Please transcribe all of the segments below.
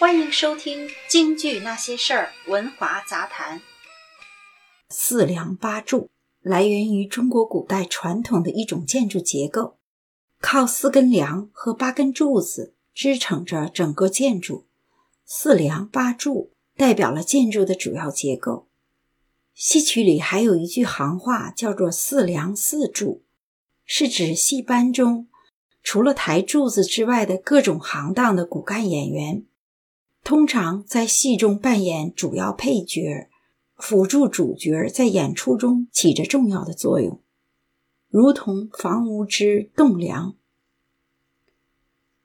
欢迎收听《京剧那些事儿》文华杂谈。四梁八柱来源于中国古代传统的一种建筑结构，靠四根梁和八根柱子支撑着整个建筑。四梁八柱代表了建筑的主要结构。戏曲里还有一句行话，叫做“四梁四柱”，是指戏班中除了抬柱子之外的各种行当的骨干演员，通常在戏中扮演主要配角，辅助主角在演出中起着重要的作用，如同房屋之栋梁。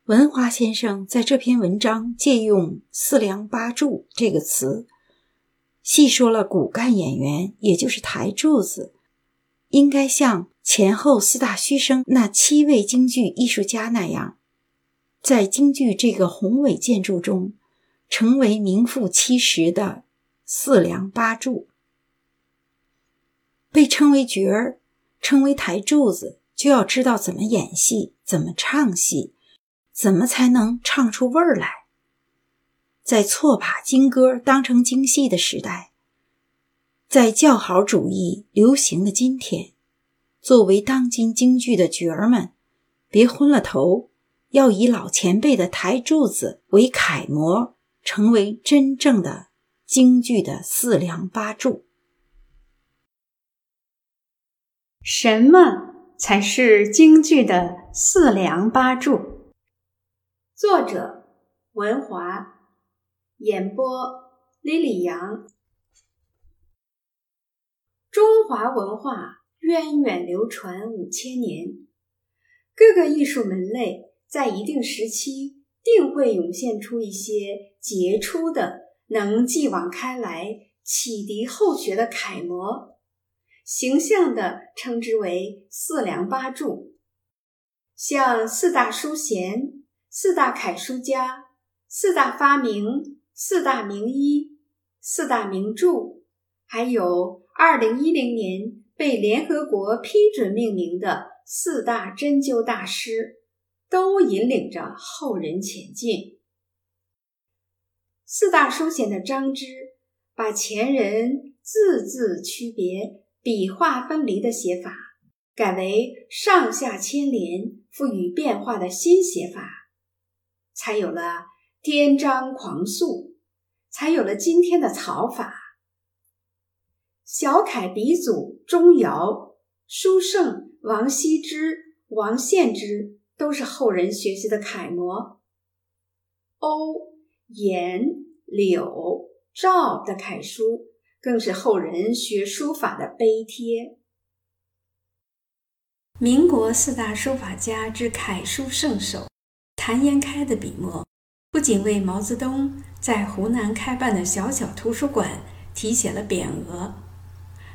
文华先生在这篇文章借用“四梁八柱”这个词。细说了骨干演员，也就是台柱子，应该像前后四大须生那七位京剧艺术家那样，在京剧这个宏伟建筑中，成为名副其实的四梁八柱。被称为角儿，称为台柱子，就要知道怎么演戏，怎么唱戏，怎么才能唱出味儿来。在错把京歌当成京戏的时代，在叫好主义流行的今天，作为当今京剧的角儿们，别昏了头，要以老前辈的台柱子为楷模，成为真正的京剧的四梁八柱。什么才是京剧的四梁八柱？作者文华。演播：李李阳。中华文化源远流传五千年，各个艺术门类在一定时期定会涌现出一些杰出的、能继往开来、启迪后学的楷模，形象的称之为“四梁八柱”。像四大书贤、四大楷书家、四大发明。四大名医、四大名著，还有二零一零年被联合国批准命名的四大针灸大师，都引领着后人前进。四大书贤的张芝，把前人字字区别、笔画分离的写法，改为上下牵连、赋予变化的新写法，才有了。颠张狂速，才有了今天的草法。小楷鼻祖钟繇、书圣王羲之、王献之都是后人学习的楷模。欧、颜、柳、赵的楷书更是后人学书法的碑帖。民国四大书法家之楷书圣手谭延开的笔墨。不仅为毛泽东在湖南开办的小小图书馆题写了匾额，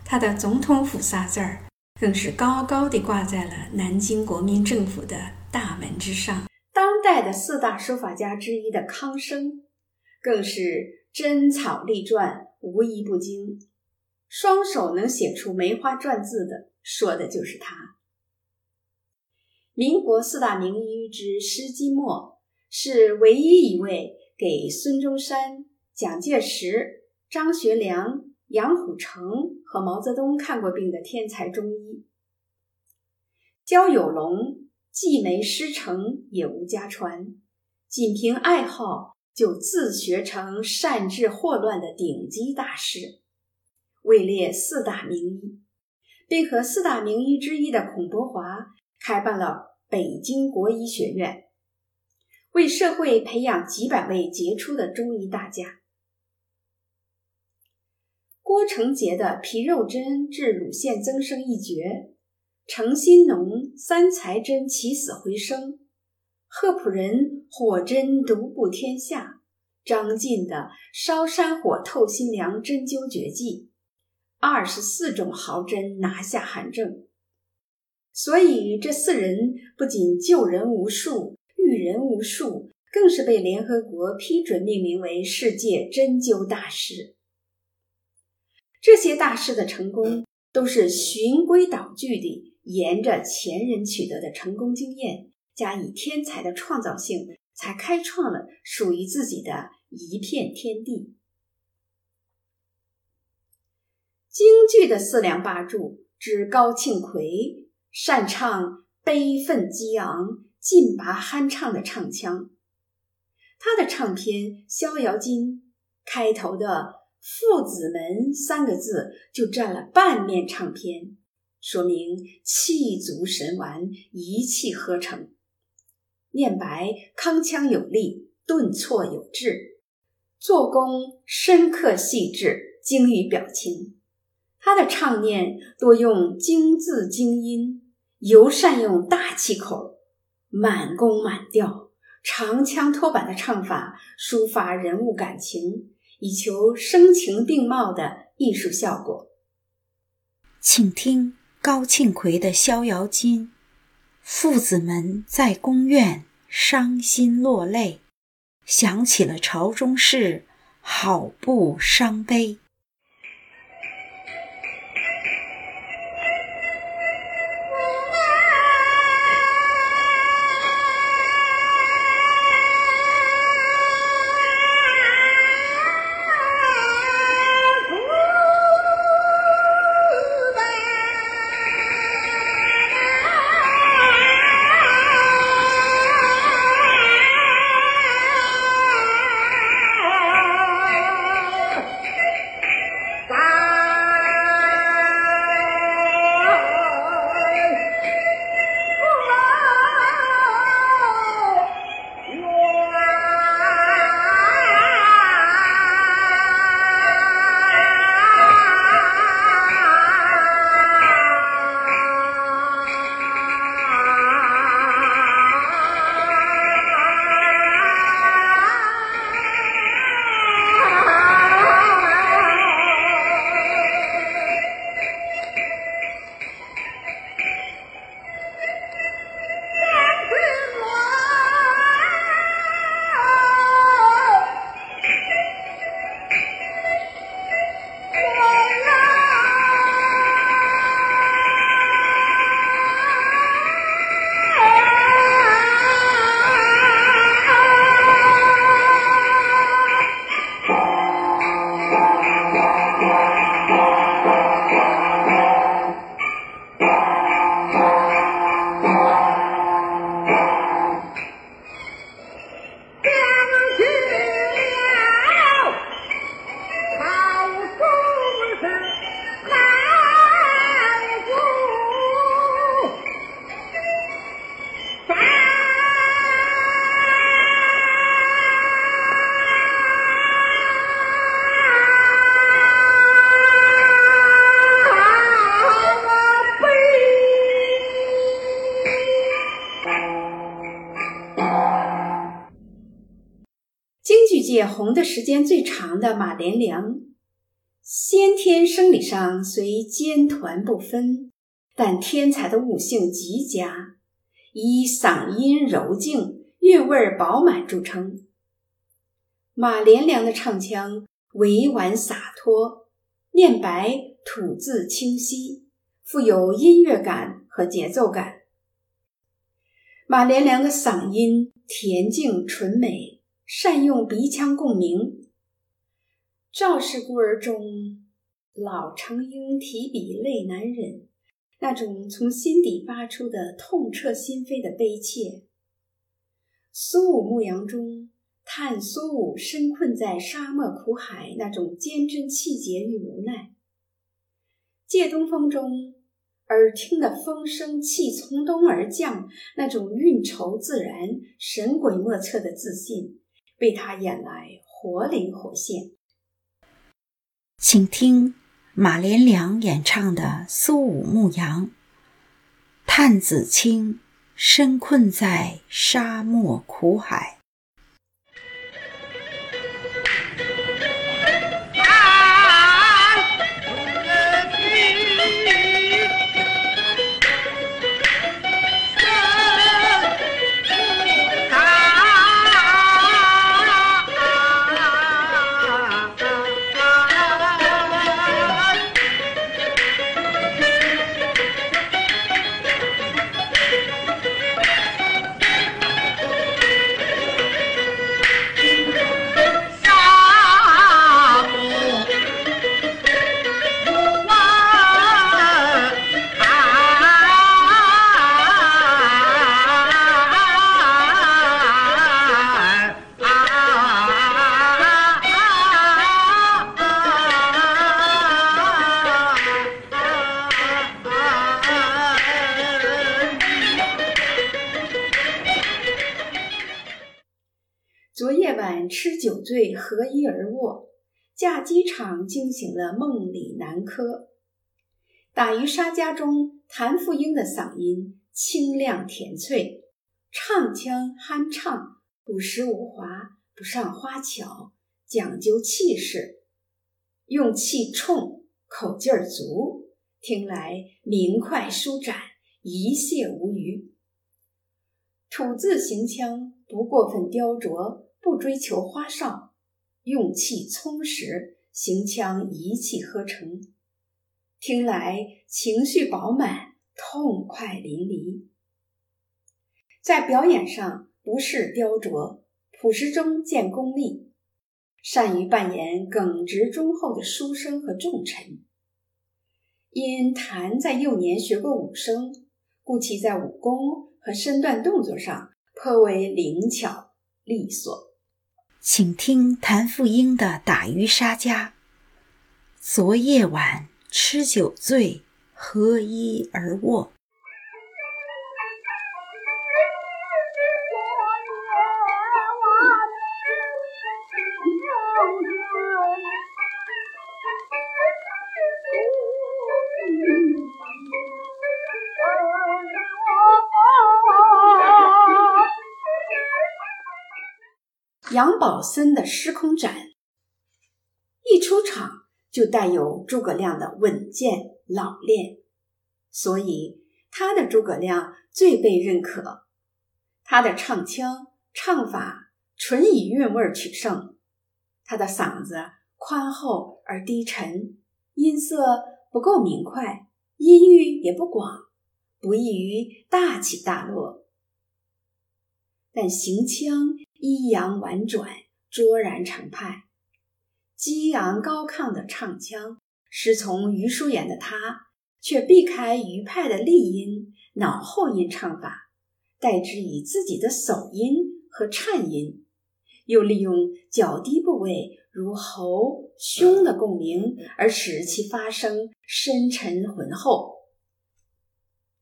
他的“总统府”仨字儿更是高高地挂在了南京国民政府的大门之上。当代的四大书法家之一的康生，更是真草隶篆无一不精，双手能写出梅花篆字的，说的就是他。民国四大名医之施金墨。是唯一一位给孙中山、蒋介石、张学良、杨虎城和毛泽东看过病的天才中医。焦有龙既没师承，也无家传，仅凭爱好就自学成善治霍乱的顶级大师，位列四大名医，并和四大名医之一的孔伯华开办了北京国医学院。为社会培养几百位杰出的中医大家。郭成杰的皮肉针治乳腺增生一绝，程新农三才针起死回生，贺普仁火针独步天下，张晋的烧山火透心凉针灸绝技，二十四种毫针拿下寒症。所以这四人不仅救人无数。育人无数，更是被联合国批准命名为世界针灸大师。这些大师的成功，都是循规蹈矩地沿着前人取得的成功经验，加以天才的创造性，才开创了属于自己的一片天地。京剧的四梁八柱之高庆奎，擅唱悲愤激昂、劲拔酣畅的唱腔。他的唱片《逍遥津》开头的“父子门”三个字就占了半面唱片，说明气足神完，一气呵成。念白铿锵有力，顿挫有致，做工深刻细致，精于表情。他的唱念多用精字精音，尤善用大气口，满弓满调。长腔拖板的唱法，抒发人物感情，以求声情并茂的艺术效果。请听高庆奎的《逍遥津》，父子们在宫苑伤心落泪，想起了朝中事，好不伤悲。红的时间最长的马连良，先天生理上虽尖团不分，但天才的悟性极佳，以嗓音柔静、韵味饱满著称。马连良的唱腔委婉洒脱，念白吐字清晰，富有音乐感和节奏感。马连良的嗓音恬静纯美。善用鼻腔共鸣，《赵氏孤儿》中老成英提笔泪难忍，那种从心底发出的痛彻心扉的悲切；苏武牧羊中叹苏武身困在沙漠苦海那种坚贞气节与无奈；《借东风》中耳听的风声气从东而降，那种运筹自然、神鬼莫测的自信。被他演来活灵活现，请听马连良演唱的《苏武牧羊》。探子清身困在沙漠苦海。驾机场惊醒了梦里南柯。打渔杀家中，谭富英的嗓音清亮甜脆，唱腔酣畅，不湿无华，不上花巧，讲究气势，用气冲，口劲儿足，听来明快舒展，一泻无余。吐字行腔不过分雕琢，不追求花哨，用气充实，行腔一气呵成。听来情绪饱满，痛快淋漓。在表演上不是雕琢，朴实中见功力，善于扮演耿直忠厚的书生和重臣。因谭在幼年学过武生，故其在武功和身段动作上颇为灵巧利索。请听谭富英的《打渔杀家》。昨夜晚。吃酒醉，何衣而卧。杨宝森的《失空斩》一出场。就带有诸葛亮的稳健老练，所以他的诸葛亮最被认可。他的唱腔唱法纯以韵味取胜，他的嗓子宽厚而低沉，音色不够明快，音域也不广，不易于大起大落。但行腔抑扬婉转，卓然成派。激昂高亢的唱腔，师从余叔岩的他，却避开余派的立音、脑后音唱法，代之以自己的手音和颤音，又利用较低部位如喉、胸的共鸣，而使其发声深沉浑厚。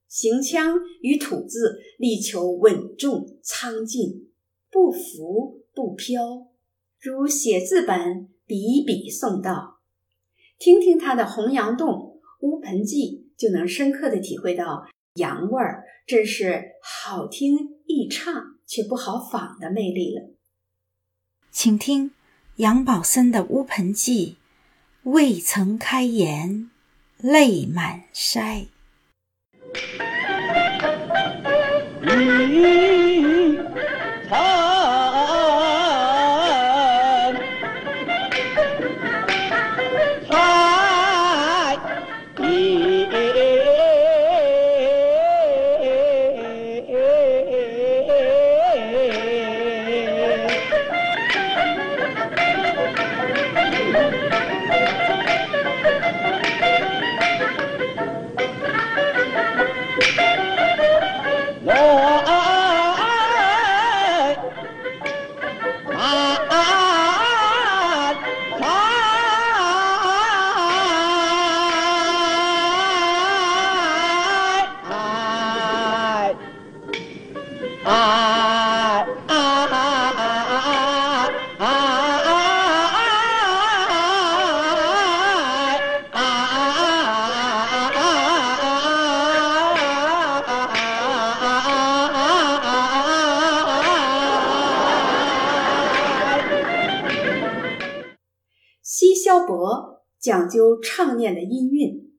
行腔与吐字力求稳重苍劲，不浮不飘，如写字本。笔笔送到，听听他的《洪阳洞》《乌盆记》，就能深刻的体会到洋味儿，真是好听易唱却不好仿的魅力了。请听杨宝森的《乌盆记》，未曾开言，泪满腮。萧伯讲究唱念的音韵，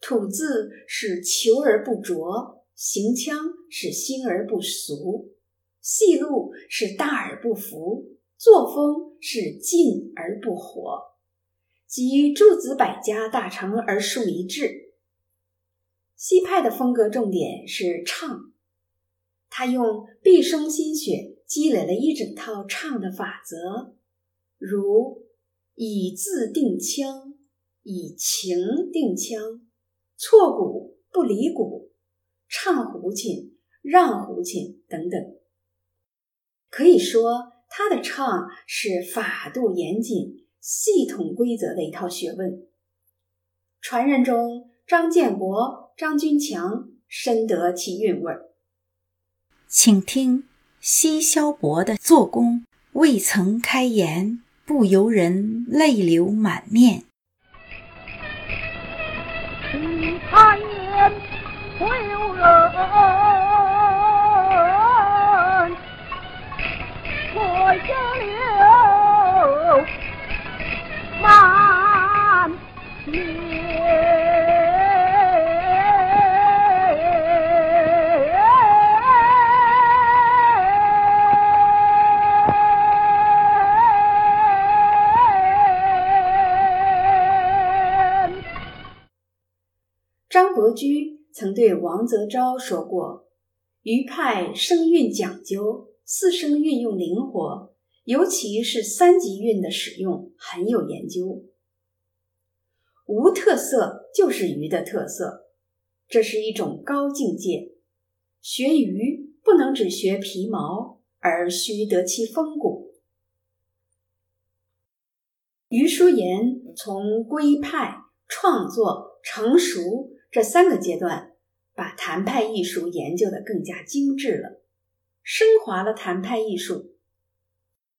吐字是求而不拙，行腔是新而不俗，戏路是大而不浮，作风是静而不活，集诸子百家大成而树一致。西派的风格重点是唱，他用毕生心血积累了一整套唱的法则，如。以字定腔，以情定腔，错鼓不离鼓，唱胡琴让胡琴等等。可以说，他的唱是法度严谨、系统规则的一套学问。传人中，张建国、张君强深得其韵味儿。请听西萧伯的做工未曾开言，不由人泪流满面。不由人泪流满。对王泽昭说过：“余派声韵讲究，四声运用灵活，尤其是三级韵的使用很有研究。无特色就是鱼的特色，这是一种高境界。学鱼不能只学皮毛，而须得其风骨。”余叔岩从归派创作成熟。这三个阶段，把谭派艺术研究的更加精致了，升华了谭派艺术。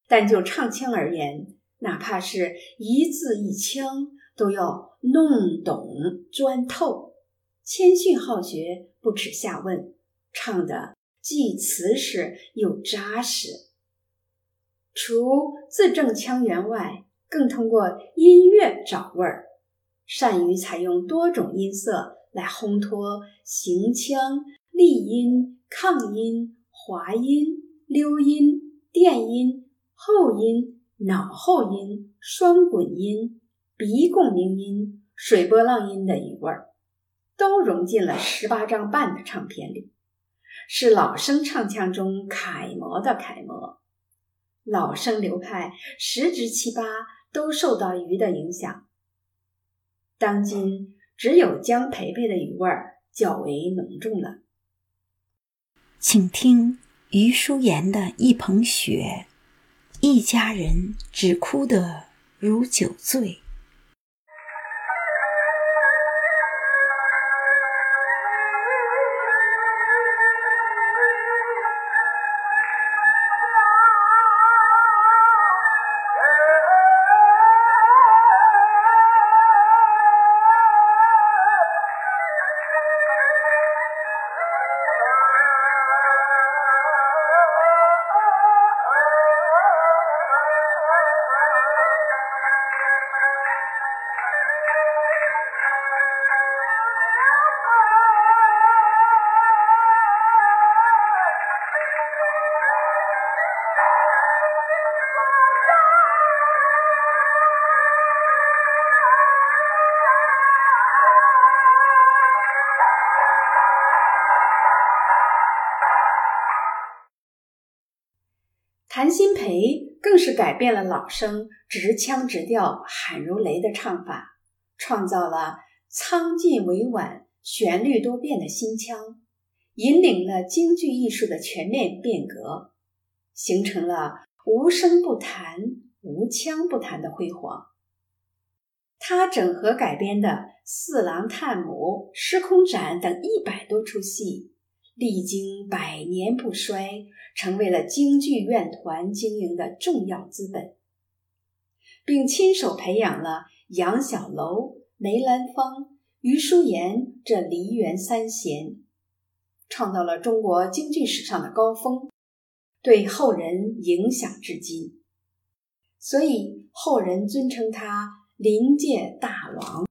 但就唱腔而言，哪怕是一字一腔，都要弄懂钻透，谦逊好学，不耻下问，唱的既瓷实又扎实。除字正腔圆外，更通过音乐找味儿，善于采用多种音色。来烘托行腔、立音、抗音、滑音、溜音、电音、后音、脑后音、双滚音、鼻共鸣音、水波浪音的余味儿，都融进了十八张半的唱片里，是老生唱腔中楷模的楷模。老生流派十之七八都受到余的影响。当今。只有姜培培的余味儿较为浓重了。请听余淑妍的《一捧雪》，一家人只哭得如酒醉。培更是改变了老生直腔直调喊如雷的唱法，创造了苍劲委婉、旋律多变的新腔，引领了京剧艺术的全面变革，形成了无声不弹、无腔不弹的辉煌。他整合改编的《四郎探母》《失空斩》等一百多出戏。历经百年不衰，成为了京剧院团经营的重要资本，并亲手培养了杨小楼、梅兰芳、余叔岩这梨园三贤，创造了中国京剧史上的高峰，对后人影响至今。所以后人尊称他“临界大王”。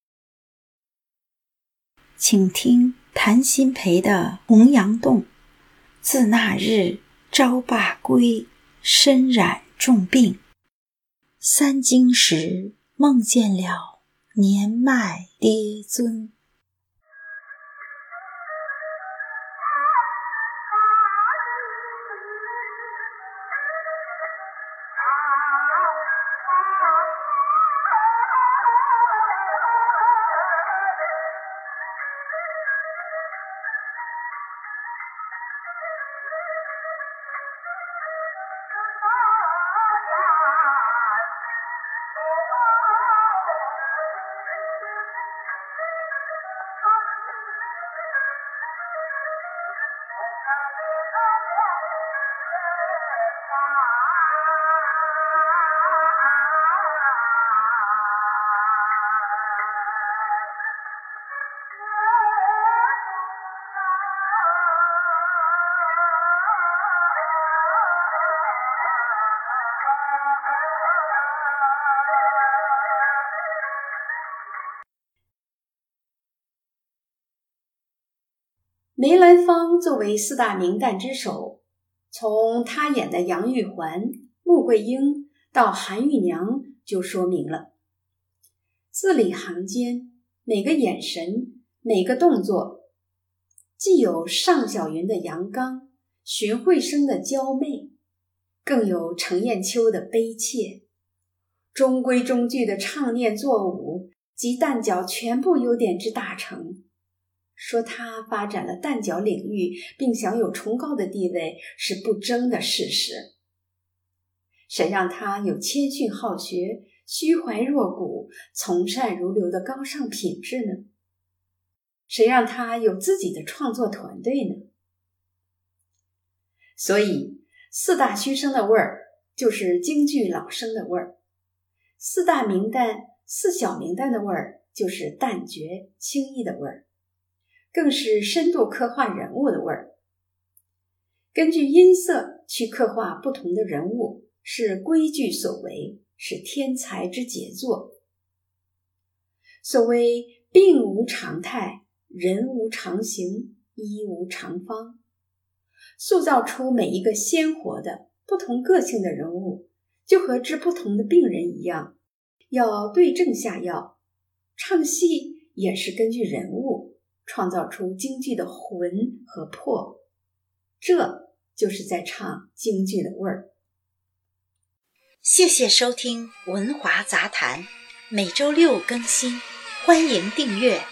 请听。谭鑫培的《洪阳洞》，自那日朝罢归，身染重病。三更时，梦见了年迈爹尊。梅兰芳作为四大名旦之首，从他演的杨玉环、穆桂英到韩玉娘，就说明了字里行间每个眼神、每个动作，既有尚小云的阳刚、荀慧生的娇媚，更有程砚秋的悲切，中规中矩的唱念作舞及旦角全部优点之大成。说他发展了旦角领域，并享有崇高的地位，是不争的事实。谁让他有谦逊好学、虚怀若谷、从善如流的高尚品质呢？谁让他有自己的创作团队呢？所以，四大须生的味儿，就是京剧老生的味儿；四大名旦、四小名旦的味儿，就是旦角轻易的味儿。更是深度刻画人物的味儿。根据音色去刻画不同的人物，是规矩所为，是天才之杰作。所谓病无常态，人无常形，医无常方。塑造出每一个鲜活的、不同个性的人物，就和治不同的病人一样，要对症下药。唱戏也是根据人物。创造出京剧的魂和魄，这就是在唱京剧的味儿。谢谢收听《文华杂谈》，每周六更新，欢迎订阅。